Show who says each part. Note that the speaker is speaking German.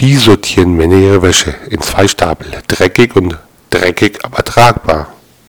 Speaker 1: Wie sortieren Männer ihre Wäsche? In zwei Stapel. Dreckig und dreckig, aber tragbar.